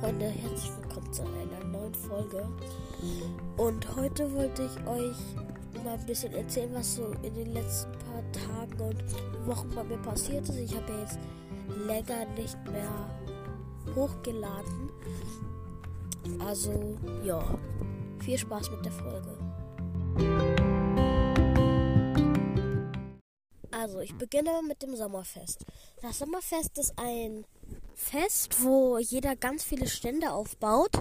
Freunde, herzlich willkommen zu einer neuen Folge. Und heute wollte ich euch mal ein bisschen erzählen, was so in den letzten paar Tagen und Wochen bei mir passiert ist. Ich habe ja jetzt länger nicht mehr hochgeladen. Also, ja, viel Spaß mit der Folge. Also, ich beginne mit dem Sommerfest. Das Sommerfest ist ein Fest, wo jeder ganz viele Stände aufbaut.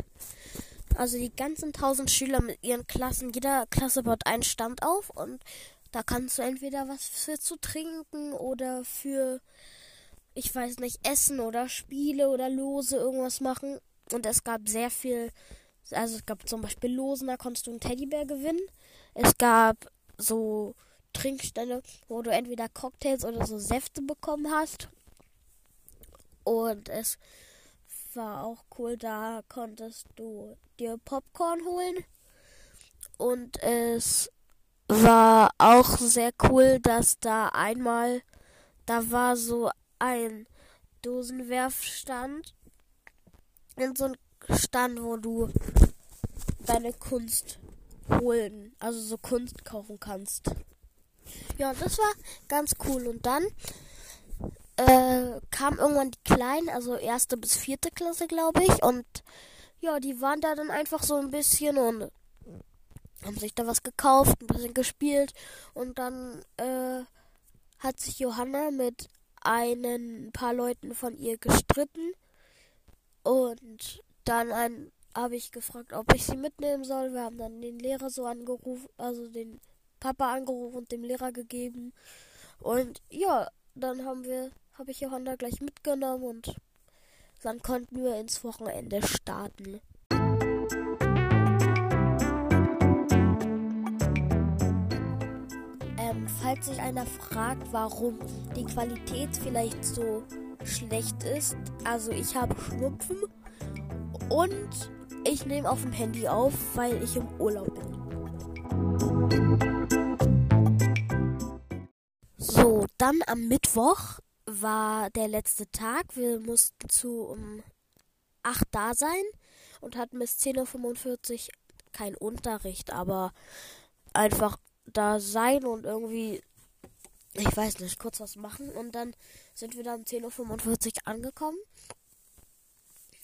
Also die ganzen tausend Schüler mit ihren Klassen, jeder Klasse baut einen Stand auf und da kannst du entweder was für zu trinken oder für, ich weiß nicht, Essen oder Spiele oder Lose irgendwas machen. Und es gab sehr viel, also es gab zum Beispiel Losen, da konntest du einen Teddybär gewinnen. Es gab so Trinkstände, wo du entweder Cocktails oder so Säfte bekommen hast. Und es war auch cool, da konntest du dir Popcorn holen. Und es war auch sehr cool, dass da einmal, da war so ein Dosenwerfstand. In so ein Stand, wo du deine Kunst holen, also so Kunst kaufen kannst. Ja, das war ganz cool. Und dann äh, kamen irgendwann die Kleinen, also erste bis vierte Klasse, glaube ich. Und ja, die waren da dann einfach so ein bisschen und haben sich da was gekauft, ein bisschen gespielt. Und dann äh, hat sich Johanna mit ein paar Leuten von ihr gestritten. Und dann ein, habe ich gefragt, ob ich sie mitnehmen soll. Wir haben dann den Lehrer so angerufen, also den Papa angerufen und dem Lehrer gegeben. Und ja, dann haben wir habe ich Johanna gleich mitgenommen und dann konnten wir ins Wochenende starten. Ähm, falls sich einer fragt, warum die Qualität vielleicht so schlecht ist, also ich habe Schnupfen und ich nehme auf dem Handy auf, weil ich im Urlaub bin. So, dann am Mittwoch war der letzte Tag. Wir mussten zu um 8 da sein und hatten bis 10.45 Uhr kein Unterricht, aber einfach da sein und irgendwie, ich weiß nicht, kurz was machen. Und dann sind wir dann um 10.45 Uhr angekommen.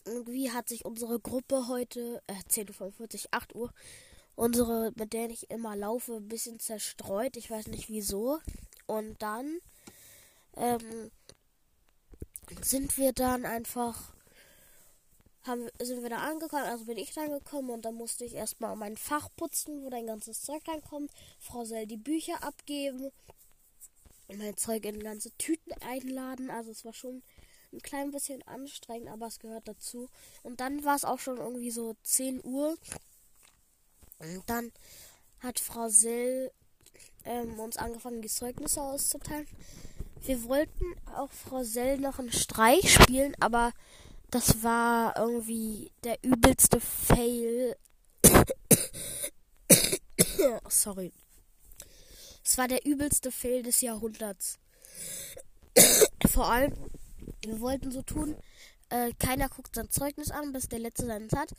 Irgendwie hat sich unsere Gruppe heute, äh, 10.45 Uhr, 8 Uhr, unsere, mit der ich immer laufe, ein bisschen zerstreut. Ich weiß nicht wieso. Und dann ähm, sind wir dann einfach haben, sind wir da angekommen, also bin ich dann gekommen und dann musste ich erstmal mein Fach putzen, wo dein ganzes Zeug reinkommt, Frau Sell die Bücher abgeben, mein Zeug in ganze Tüten einladen, also es war schon ein klein bisschen anstrengend, aber es gehört dazu. Und dann war es auch schon irgendwie so 10 Uhr. Und dann hat Frau Sell ähm, uns angefangen, die Zeugnisse auszuteilen. Wir wollten auch Frau Sell noch einen Streich spielen, aber das war irgendwie der übelste Fail. Sorry. Es war der übelste Fail des Jahrhunderts. Vor allem, wir wollten so tun, äh, keiner guckt sein Zeugnis an, bis der letzte seins hat.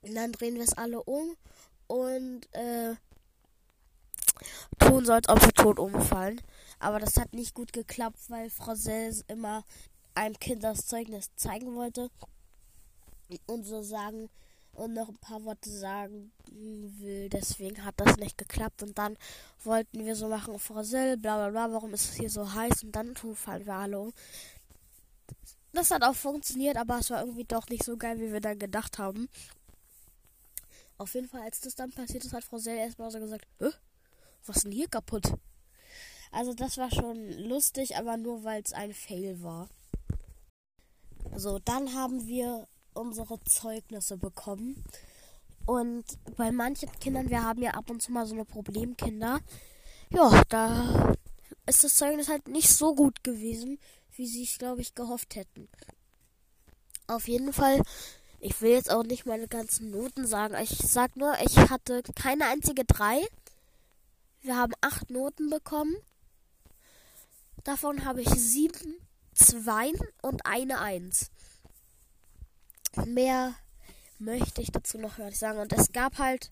Und dann drehen wir es alle um und äh, tun so, als ob wir tot umfallen. Aber das hat nicht gut geklappt, weil Frau Sels immer einem Kind das Zeugnis zeigen wollte und so sagen und noch ein paar Worte sagen will. Deswegen hat das nicht geklappt. Und dann wollten wir so machen, Frau Sel, bla bla bla, warum ist es hier so heiß? Und dann fallen wir um. Das hat auch funktioniert, aber es war irgendwie doch nicht so geil, wie wir dann gedacht haben. Auf jeden Fall, als das dann passiert ist, hat Frau Sel erstmal so gesagt, was ist denn hier kaputt? Also das war schon lustig, aber nur weil es ein Fail war. So, dann haben wir unsere Zeugnisse bekommen. Und bei manchen Kindern, wir haben ja ab und zu mal so eine Problemkinder. Ja, da ist das Zeugnis halt nicht so gut gewesen, wie sie es, glaube ich, gehofft hätten. Auf jeden Fall, ich will jetzt auch nicht meine ganzen Noten sagen. Ich sag nur, ich hatte keine einzige drei. Wir haben acht Noten bekommen. Davon habe ich sieben, zwei und eine Eins. mehr möchte ich dazu noch gar nicht sagen. Und es gab halt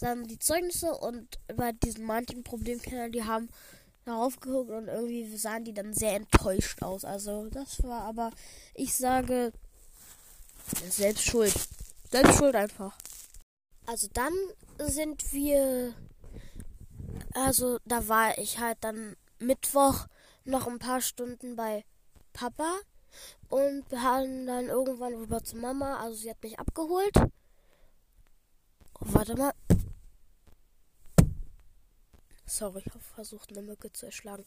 dann die Zeugnisse und bei diesen manchen Problemkinder, die haben darauf geguckt und irgendwie sahen die dann sehr enttäuscht aus. Also das war aber, ich sage, selbst schuld. Selbst schuld einfach. Also dann sind wir, also da war ich halt dann Mittwoch noch ein paar Stunden bei Papa und wir haben dann irgendwann rüber zu Mama, also sie hat mich abgeholt. Oh, warte mal. Sorry, ich habe versucht, eine Mücke zu erschlagen.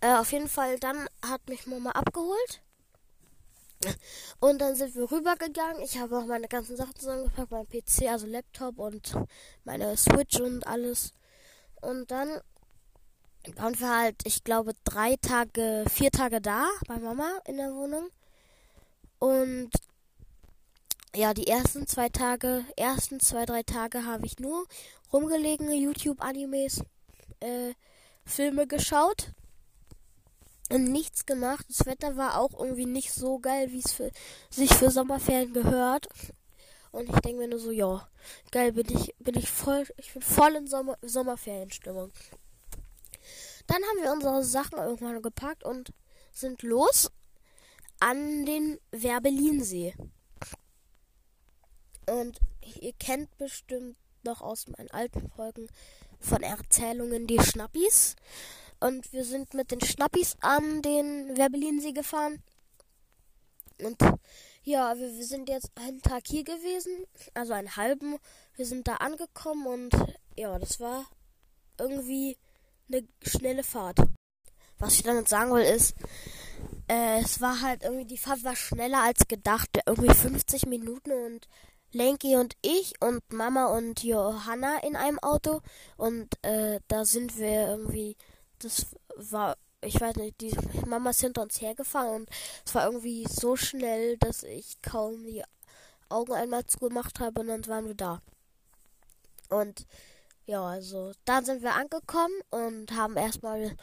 Äh, auf jeden Fall, dann hat mich Mama abgeholt. Und dann sind wir rübergegangen. Ich habe auch meine ganzen Sachen zusammengepackt, mein PC, also Laptop und meine Switch und alles. Und dann waren wir halt, ich glaube, drei Tage, vier Tage da bei Mama in der Wohnung. Und ja, die ersten zwei Tage, ersten zwei, drei Tage habe ich nur rumgelegene YouTube-Animes, äh, Filme geschaut und nichts gemacht. Das Wetter war auch irgendwie nicht so geil, wie es sich für Sommerferien gehört. Und ich denke mir nur so, ja, geil, bin ich, bin ich voll, ich bin voll in Sommer, Sommerferienstimmung. Dann haben wir unsere Sachen irgendwann gepackt und sind los an den Werbelinsee. Und ihr kennt bestimmt noch aus meinen alten Folgen von Erzählungen die Schnappis. Und wir sind mit den Schnappis an den Werbelinsee gefahren. Und ja, wir, wir, sind jetzt einen Tag hier gewesen, also einen halben. Wir sind da angekommen und ja, das war irgendwie eine schnelle Fahrt. Was ich damit sagen will, ist, äh, es war halt irgendwie, die Fahrt war schneller als gedacht. Irgendwie 50 Minuten und Lenky und ich und Mama und Johanna in einem Auto. Und äh, da sind wir irgendwie, das war, ich weiß nicht, die Mama ist hinter uns hergefahren und es war irgendwie so schnell, dass ich kaum die Augen einmal zugemacht habe und dann waren wir da. Und ja, also dann sind wir angekommen und haben erstmal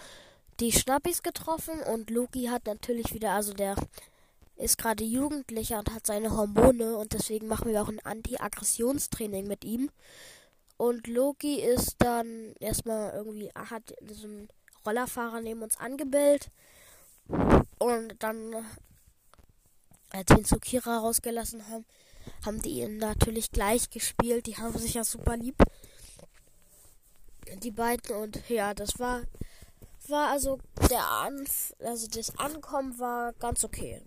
die Schnappis getroffen und Loki hat natürlich wieder, also der ist gerade Jugendlicher und hat seine Hormone und deswegen machen wir auch ein Anti-Aggressionstraining mit ihm. Und Loki ist dann erstmal irgendwie, hat einen Rollerfahrer neben uns angebellt. Und dann, als wir ihn zu Kira rausgelassen haben, haben die ihn natürlich gleich gespielt. Die haben sich ja super lieb die beiden und ja, das war war also der Anf also das Ankommen war ganz okay.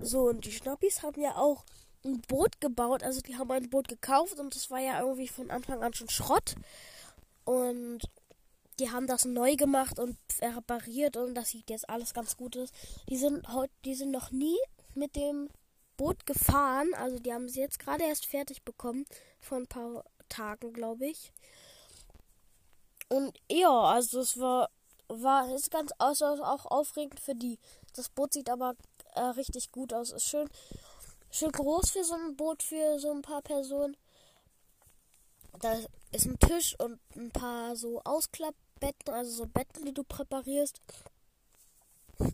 So und die Schnappis haben ja auch ein Boot gebaut, also die haben ein Boot gekauft und das war ja irgendwie von Anfang an schon Schrott und die haben das neu gemacht und repariert und das sieht jetzt alles ganz gut aus. Die sind heute, die sind noch nie mit dem Boot gefahren, also die haben sie jetzt gerade erst fertig bekommen vor ein paar Tagen, glaube ich. Und ja, also es war, war ist ganz also auch aufregend für die. Das Boot sieht aber äh, richtig gut aus. Ist schön, schön groß für so ein Boot für so ein paar Personen. Da ist ein Tisch und ein paar so Ausklappbetten, also so Betten, die du präparierst.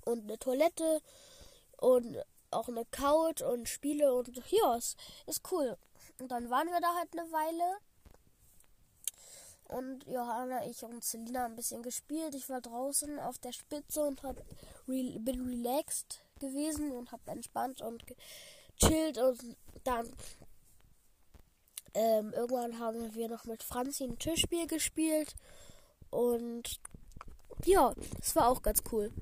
Und eine Toilette und auch eine Couch und Spiele und ja, ist, ist cool. Und dann waren wir da halt eine Weile und Johanna, ich und Selina ein bisschen gespielt. Ich war draußen auf der Spitze und hab re bin relaxed gewesen und hab entspannt und gechillt und dann ähm, irgendwann haben wir noch mit Franzi ein Tischspiel gespielt und ja, es war auch ganz cool.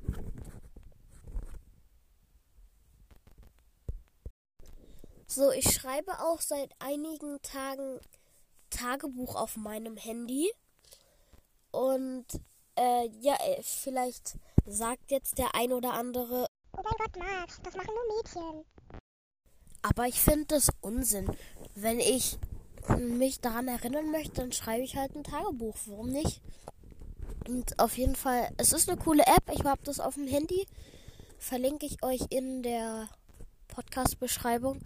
So, ich schreibe auch seit einigen Tagen Tagebuch auf meinem Handy. Und äh, ja, äh, vielleicht sagt jetzt der ein oder andere. Oh mein Gott, Max, das machen nur Mädchen. Aber ich finde das Unsinn. Wenn ich mich daran erinnern möchte, dann schreibe ich halt ein Tagebuch. Warum nicht? Und auf jeden Fall, es ist eine coole App. Ich habe das auf dem Handy. Verlinke ich euch in der Podcast-Beschreibung.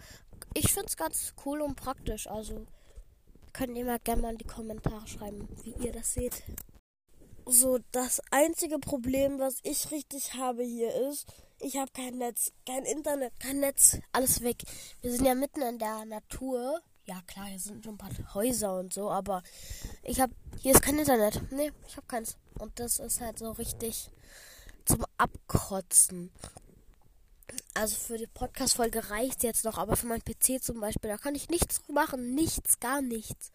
Ich finde es ganz cool und praktisch. Also könnt ihr mal gerne mal in die Kommentare schreiben, wie ihr das seht. So, das einzige Problem, was ich richtig habe hier ist, Ich habe kein Netz, kein Internet, kein Netz, alles weg. Wir sind ja mitten in der Natur. Ja, klar, hier sind schon ein paar Häuser und so, aber ich habe hier ist kein Internet. Nee, ich habe keins. Und das ist halt so richtig zum Abkotzen. Also für die Podcast-Folge reicht jetzt noch, aber für meinen PC zum Beispiel, da kann ich nichts machen. Nichts, gar nichts.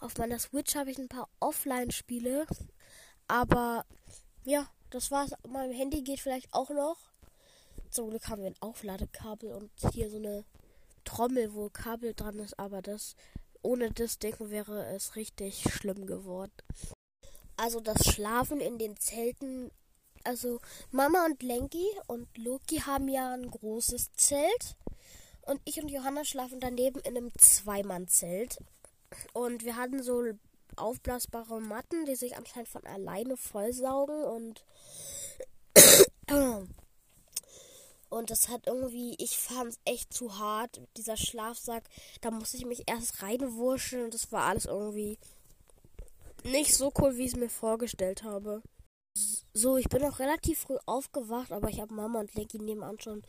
Auf meiner Switch habe ich ein paar Offline-Spiele. Aber ja, das war's. Mein Handy geht vielleicht auch noch. Zum Glück haben wir ein Aufladekabel und hier so eine Trommel, wo Kabel dran ist. Aber das, ohne das Denken wäre es richtig schlimm geworden. Also das Schlafen in den Zelten also Mama und Lenki und Loki haben ja ein großes Zelt. Und ich und Johanna schlafen daneben in einem Zweimannzelt. Und wir hatten so aufblasbare Matten, die sich anscheinend von alleine vollsaugen und und das hat irgendwie, ich fand es echt zu hart, dieser Schlafsack. Da musste ich mich erst reinwurscheln und das war alles irgendwie nicht so cool, wie ich es mir vorgestellt habe. So, ich bin auch relativ früh aufgewacht, aber ich habe Mama und Loki nebenan schon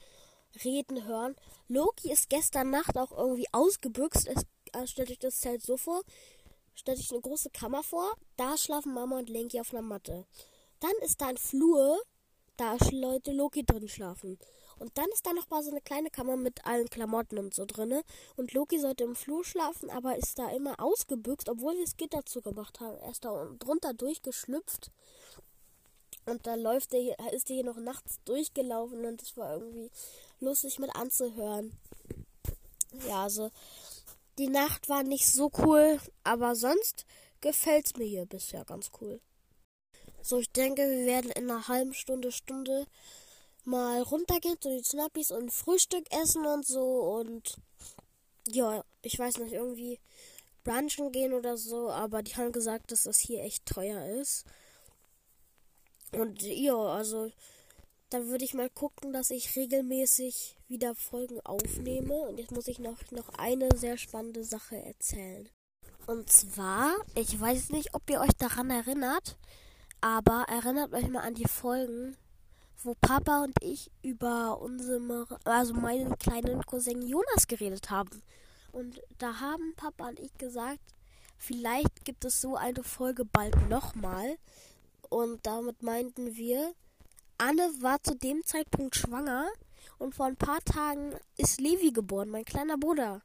reden hören. Loki ist gestern Nacht auch irgendwie ausgebüxt. Also stellt euch das Zelt so vor. Stellt euch eine große Kammer vor. Da schlafen Mama und Lenki auf einer Matte. Dann ist da ein Flur. Da Leute Loki drin schlafen. Und dann ist da noch mal so eine kleine Kammer mit allen Klamotten und so drinne. Und Loki sollte im Flur schlafen, aber ist da immer ausgebüxt, obwohl wir das Gitter zugemacht haben. Er ist da drunter durchgeschlüpft. Und da läuft der, ist der hier noch nachts durchgelaufen und das war irgendwie lustig mit anzuhören. Ja, also die Nacht war nicht so cool, aber sonst gefällt es mir hier bisher ganz cool. So, ich denke, wir werden in einer halben Stunde, Stunde mal runtergehen zu den Snappis und Frühstück essen und so und ja, ich weiß nicht, irgendwie brunchen gehen oder so, aber die haben gesagt, dass das hier echt teuer ist. Und ja, also dann würde ich mal gucken, dass ich regelmäßig wieder Folgen aufnehme. Und jetzt muss ich noch, noch eine sehr spannende Sache erzählen. Und zwar, ich weiß nicht, ob ihr euch daran erinnert, aber erinnert euch mal an die Folgen, wo Papa und ich über unsere, also meinen kleinen Cousin Jonas geredet haben. Und da haben Papa und ich gesagt, vielleicht gibt es so eine Folge bald nochmal. Und damit meinten wir, Anne war zu dem Zeitpunkt schwanger und vor ein paar Tagen ist Levi geboren, mein kleiner Bruder.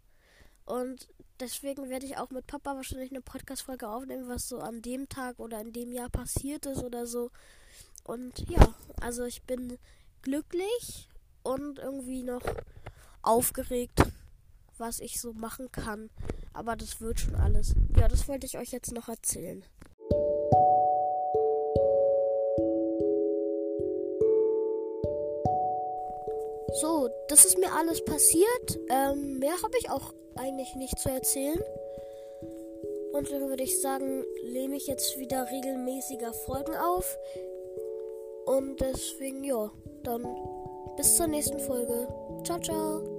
Und deswegen werde ich auch mit Papa wahrscheinlich eine Podcast-Folge aufnehmen, was so an dem Tag oder in dem Jahr passiert ist oder so. Und ja, also ich bin glücklich und irgendwie noch aufgeregt, was ich so machen kann. Aber das wird schon alles. Ja, das wollte ich euch jetzt noch erzählen. So, das ist mir alles passiert. Ähm, mehr habe ich auch eigentlich nicht zu erzählen. Und dann würde ich sagen, nehme ich jetzt wieder regelmäßiger Folgen auf. Und deswegen, ja, dann bis zur nächsten Folge. Ciao, ciao.